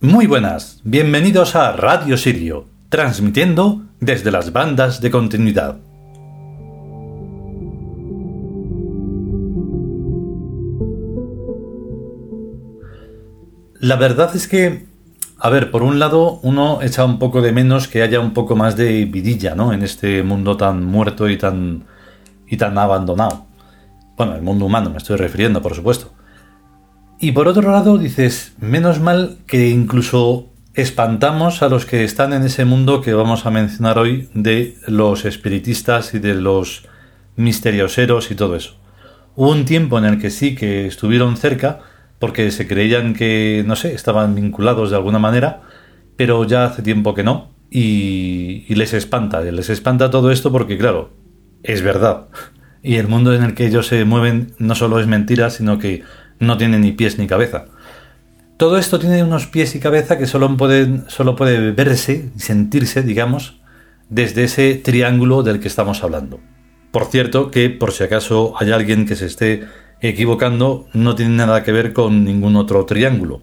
Muy buenas, bienvenidos a Radio Sirio, transmitiendo desde las bandas de continuidad. La verdad es que a ver, por un lado uno echa un poco de menos que haya un poco más de vidilla, ¿no? En este mundo tan muerto y tan y tan abandonado. Bueno, el mundo humano me estoy refiriendo, por supuesto. Y por otro lado dices, menos mal que incluso espantamos a los que están en ese mundo que vamos a mencionar hoy de los espiritistas y de los misterioseros y todo eso. Hubo un tiempo en el que sí que estuvieron cerca porque se creían que, no sé, estaban vinculados de alguna manera, pero ya hace tiempo que no y, y les espanta, les espanta todo esto porque claro, es verdad. Y el mundo en el que ellos se mueven no solo es mentira, sino que no tiene ni pies ni cabeza. Todo esto tiene unos pies y cabeza que solo, pueden, solo puede verse y sentirse, digamos, desde ese triángulo del que estamos hablando. Por cierto, que por si acaso hay alguien que se esté equivocando, no tiene nada que ver con ningún otro triángulo.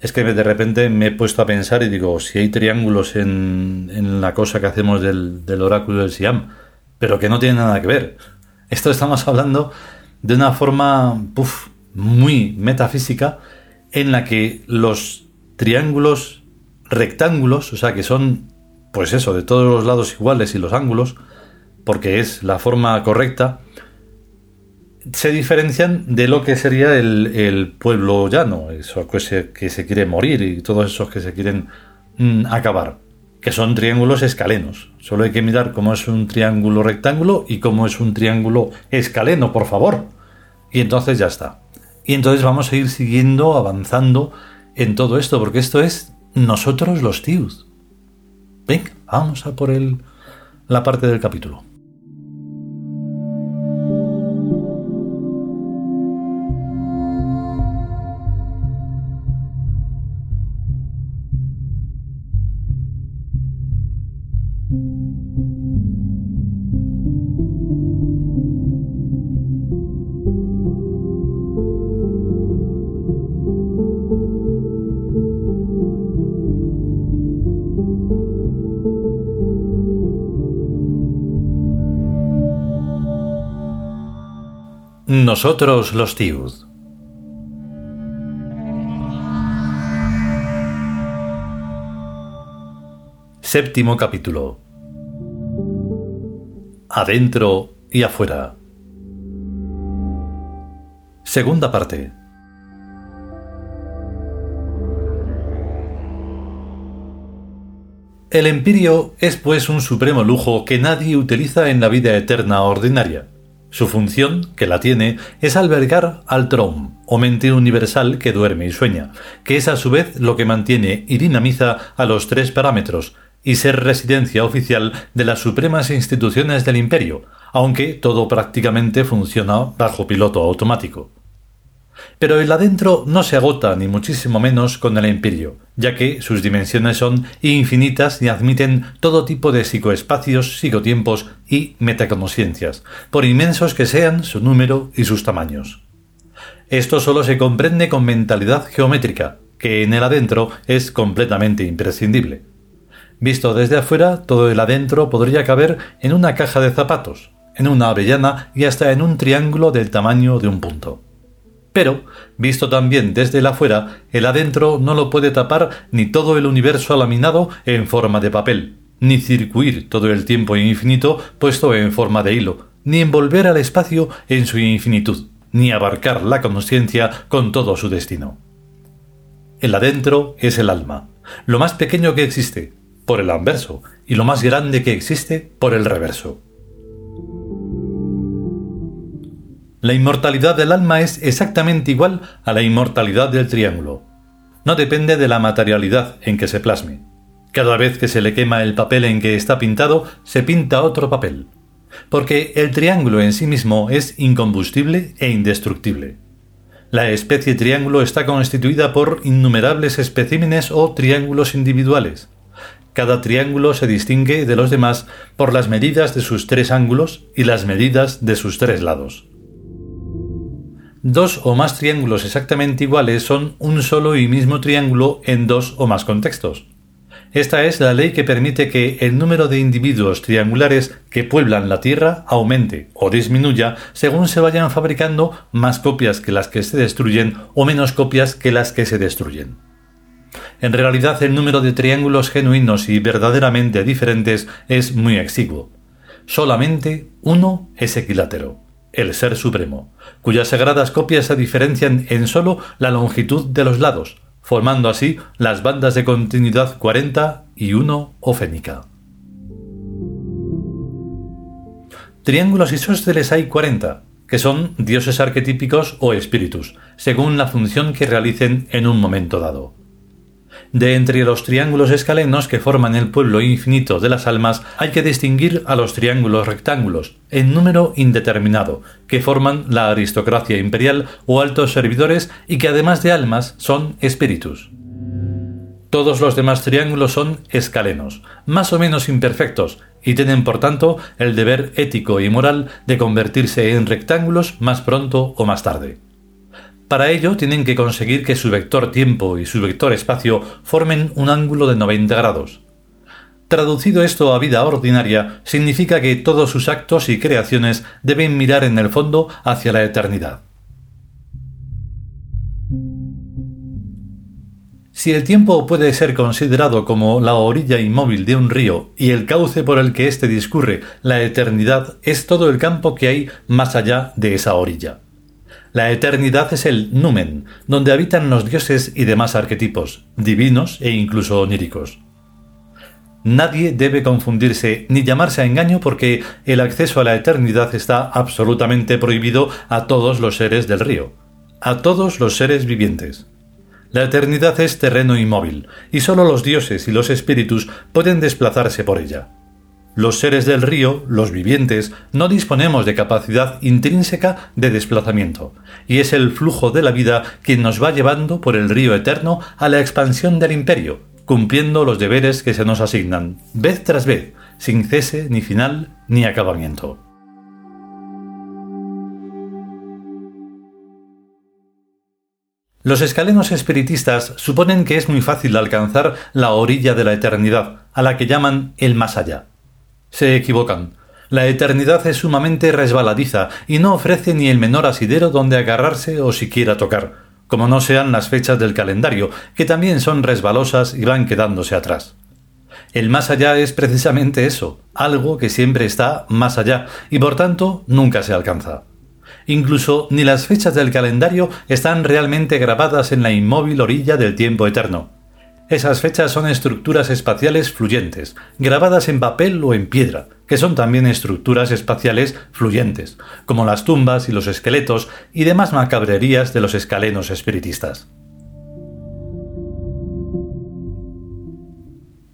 Es que de repente me he puesto a pensar y digo, si hay triángulos en, en la cosa que hacemos del, del oráculo del Siam, pero que no tiene nada que ver. Esto estamos hablando de una forma muy metafísica en la que los triángulos rectángulos, o sea que son, pues eso, de todos los lados iguales y los ángulos, porque es la forma correcta, se diferencian de lo que sería el, pueblo llano, eso que se, que se quiere morir y todos esos que se quieren mm, acabar que son triángulos escalenos. Solo hay que mirar cómo es un triángulo rectángulo y cómo es un triángulo escaleno, por favor. Y entonces ya está. Y entonces vamos a ir siguiendo, avanzando en todo esto, porque esto es nosotros los tíos. Venga, vamos a por el, la parte del capítulo. Nosotros los Tiud. Séptimo capítulo. Adentro y afuera. Segunda parte. El empirio es pues un supremo lujo que nadie utiliza en la vida eterna ordinaria su función, que la tiene, es albergar al Trom, o mente universal que duerme y sueña, que es a su vez lo que mantiene y dinamiza a los tres parámetros, y ser residencia oficial de las supremas instituciones del imperio, aunque todo prácticamente funciona bajo piloto automático. Pero el adentro no se agota ni muchísimo menos con el imperio, ya que sus dimensiones son infinitas y admiten todo tipo de psicoespacios, psicotiempos y metaconciencias, por inmensos que sean su número y sus tamaños. Esto solo se comprende con mentalidad geométrica, que en el adentro es completamente imprescindible. Visto desde afuera, todo el adentro podría caber en una caja de zapatos, en una avellana y hasta en un triángulo del tamaño de un punto. Pero, visto también desde el afuera, el adentro no lo puede tapar ni todo el universo laminado en forma de papel, ni circuir todo el tiempo infinito puesto en forma de hilo, ni envolver al espacio en su infinitud, ni abarcar la conciencia con todo su destino. El adentro es el alma, lo más pequeño que existe, por el anverso, y lo más grande que existe, por el reverso. La inmortalidad del alma es exactamente igual a la inmortalidad del triángulo. No depende de la materialidad en que se plasme. Cada vez que se le quema el papel en que está pintado, se pinta otro papel. Porque el triángulo en sí mismo es incombustible e indestructible. La especie triángulo está constituida por innumerables especímenes o triángulos individuales. Cada triángulo se distingue de los demás por las medidas de sus tres ángulos y las medidas de sus tres lados. Dos o más triángulos exactamente iguales son un solo y mismo triángulo en dos o más contextos. Esta es la ley que permite que el número de individuos triangulares que pueblan la Tierra aumente o disminuya según se vayan fabricando más copias que las que se destruyen o menos copias que las que se destruyen. En realidad el número de triángulos genuinos y verdaderamente diferentes es muy exiguo. Solamente uno es equilátero, el Ser Supremo, cuyas sagradas copias se diferencian en solo la longitud de los lados, formando así las bandas de continuidad 40 y 1 o fénica. Triángulos isósceles hay 40, que son dioses arquetípicos o espíritus, según la función que realicen en un momento dado. De entre los triángulos escalenos que forman el pueblo infinito de las almas hay que distinguir a los triángulos rectángulos, en número indeterminado, que forman la aristocracia imperial o altos servidores y que además de almas son espíritus. Todos los demás triángulos son escalenos, más o menos imperfectos, y tienen por tanto el deber ético y moral de convertirse en rectángulos más pronto o más tarde. Para ello tienen que conseguir que su vector tiempo y su vector espacio formen un ángulo de 90 grados. Traducido esto a vida ordinaria, significa que todos sus actos y creaciones deben mirar en el fondo hacia la eternidad. Si el tiempo puede ser considerado como la orilla inmóvil de un río y el cauce por el que éste discurre, la eternidad es todo el campo que hay más allá de esa orilla. La eternidad es el numen, donde habitan los dioses y demás arquetipos, divinos e incluso oníricos. Nadie debe confundirse ni llamarse a engaño porque el acceso a la eternidad está absolutamente prohibido a todos los seres del río, a todos los seres vivientes. La eternidad es terreno inmóvil, y sólo los dioses y los espíritus pueden desplazarse por ella. Los seres del río, los vivientes, no disponemos de capacidad intrínseca de desplazamiento, y es el flujo de la vida quien nos va llevando por el río eterno a la expansión del imperio, cumpliendo los deberes que se nos asignan, vez tras vez, sin cese ni final ni acabamiento. Los escalenos espiritistas suponen que es muy fácil alcanzar la orilla de la eternidad, a la que llaman el más allá. Se equivocan. La eternidad es sumamente resbaladiza y no ofrece ni el menor asidero donde agarrarse o siquiera tocar, como no sean las fechas del calendario, que también son resbalosas y van quedándose atrás. El más allá es precisamente eso, algo que siempre está más allá y por tanto nunca se alcanza. Incluso ni las fechas del calendario están realmente grabadas en la inmóvil orilla del tiempo eterno. Esas fechas son estructuras espaciales fluyentes, grabadas en papel o en piedra, que son también estructuras espaciales fluyentes, como las tumbas y los esqueletos y demás macabrerías de los escalenos espiritistas.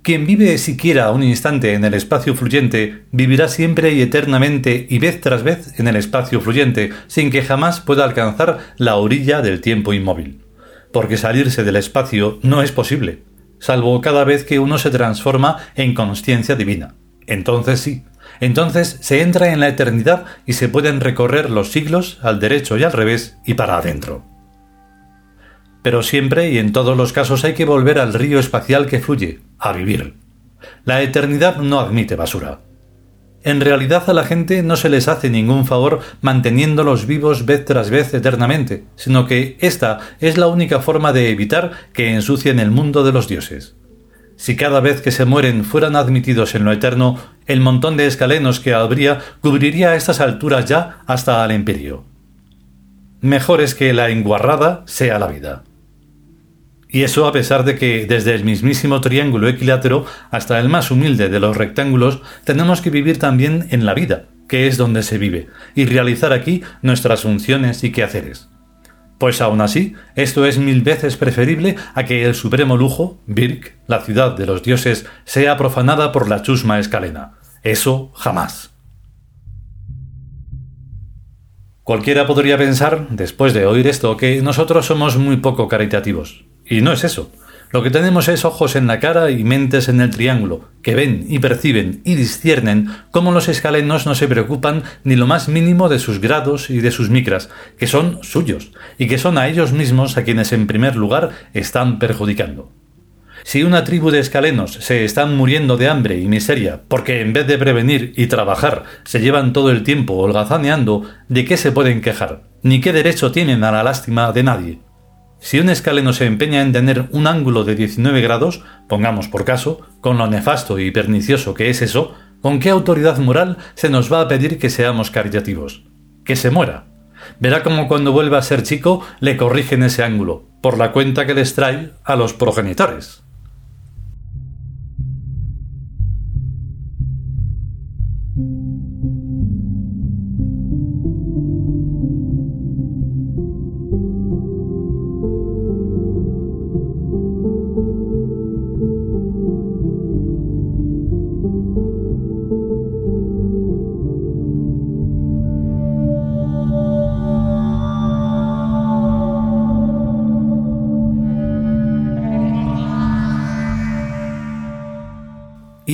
Quien vive siquiera un instante en el espacio fluyente, vivirá siempre y eternamente y vez tras vez en el espacio fluyente, sin que jamás pueda alcanzar la orilla del tiempo inmóvil porque salirse del espacio no es posible, salvo cada vez que uno se transforma en conciencia divina. Entonces sí, entonces se entra en la eternidad y se pueden recorrer los siglos al derecho y al revés y para adentro. Pero siempre y en todos los casos hay que volver al río espacial que fluye, a vivir. La eternidad no admite basura. En realidad a la gente no se les hace ningún favor manteniéndolos vivos vez tras vez eternamente, sino que esta es la única forma de evitar que ensucien el mundo de los dioses. Si cada vez que se mueren fueran admitidos en lo eterno, el montón de escalenos que habría cubriría a estas alturas ya hasta al imperio. Mejor es que la enguarrada sea la vida. Y eso a pesar de que desde el mismísimo triángulo equilátero hasta el más humilde de los rectángulos tenemos que vivir también en la vida, que es donde se vive, y realizar aquí nuestras funciones y quehaceres. Pues aún así, esto es mil veces preferible a que el supremo lujo, Birk, la ciudad de los dioses, sea profanada por la chusma escalena. Eso jamás. Cualquiera podría pensar, después de oír esto, que nosotros somos muy poco caritativos. Y no es eso. Lo que tenemos es ojos en la cara y mentes en el triángulo, que ven y perciben y disciernen cómo los escalenos no se preocupan ni lo más mínimo de sus grados y de sus micras, que son suyos, y que son a ellos mismos a quienes en primer lugar están perjudicando. Si una tribu de escalenos se están muriendo de hambre y miseria porque en vez de prevenir y trabajar se llevan todo el tiempo holgazaneando, ¿de qué se pueden quejar? Ni qué derecho tienen a la lástima de nadie. Si un escaleno se empeña en tener un ángulo de 19 grados, pongamos por caso, con lo nefasto y pernicioso que es eso, ¿con qué autoridad moral se nos va a pedir que seamos caritativos? Que se muera. Verá como cuando vuelva a ser chico le corrigen ese ángulo, por la cuenta que les trae a los progenitores.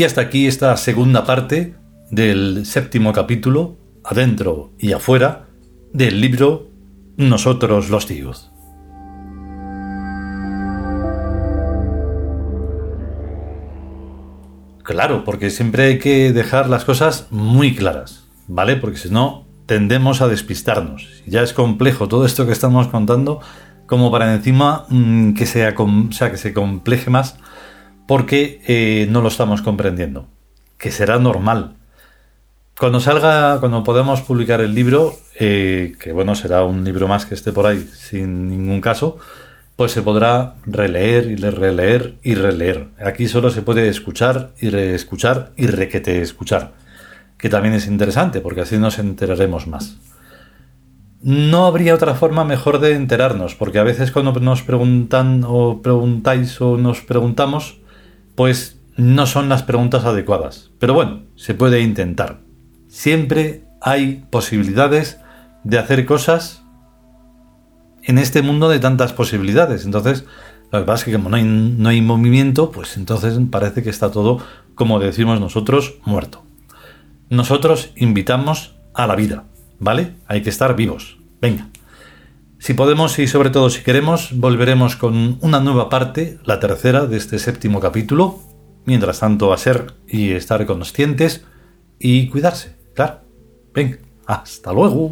Y hasta aquí esta segunda parte del séptimo capítulo, adentro y afuera, del libro Nosotros los tíos. Claro, porque siempre hay que dejar las cosas muy claras, ¿vale? Porque si no, tendemos a despistarnos. Ya es complejo todo esto que estamos contando, como para encima mm, que, sea, sea, que se compleje más porque eh, no lo estamos comprendiendo, que será normal. Cuando salga, cuando podamos publicar el libro, eh, que bueno, será un libro más que esté por ahí sin ningún caso, pues se podrá releer y releer y releer. Aquí solo se puede escuchar y reescuchar y requete escuchar, que también es interesante porque así nos enteraremos más. No habría otra forma mejor de enterarnos, porque a veces cuando nos preguntan o preguntáis o nos preguntamos, pues no son las preguntas adecuadas. Pero bueno, se puede intentar. Siempre hay posibilidades de hacer cosas en este mundo de tantas posibilidades. Entonces, que pasa es que como no hay, no hay movimiento, pues entonces parece que está todo, como decimos nosotros, muerto. Nosotros invitamos a la vida, ¿vale? Hay que estar vivos. Venga. Si podemos y sobre todo si queremos, volveremos con una nueva parte, la tercera de este séptimo capítulo. Mientras tanto, a ser y estar conscientes y cuidarse, claro. Venga, hasta luego.